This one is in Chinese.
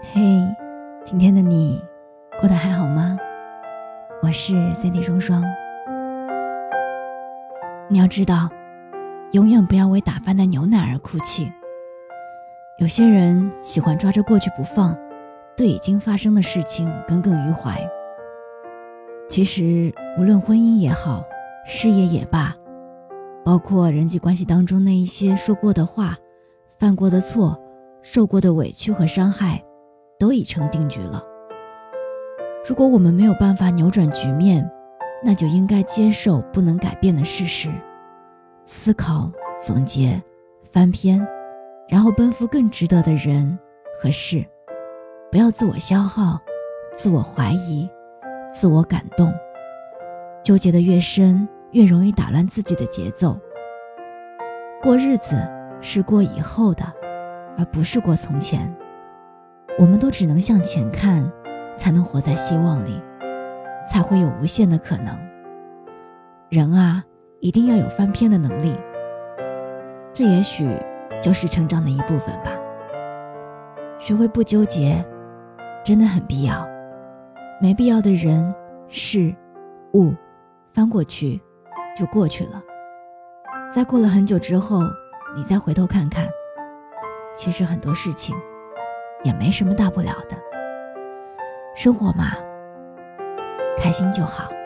嘿今天的你过得还好吗？我是 Cindy 双双。你要知道，永远不要为打翻的牛奶而哭泣。有些人喜欢抓着过去不放，对已经发生的事情耿耿于怀。其实，无论婚姻也好，事业也罢，包括人际关系当中那一些说过的话、犯过的错、受过的委屈和伤害。都已成定局了。如果我们没有办法扭转局面，那就应该接受不能改变的事实，思考、总结、翻篇，然后奔赴更值得的人和事。不要自我消耗、自我怀疑、自我感动。纠结的越深，越容易打乱自己的节奏。过日子是过以后的，而不是过从前。我们都只能向前看，才能活在希望里，才会有无限的可能。人啊，一定要有翻篇的能力。这也许就是成长的一部分吧。学会不纠结，真的很必要。没必要的人、事、物，翻过去就过去了。在过了很久之后，你再回头看看，其实很多事情。也没什么大不了的，生活嘛，开心就好。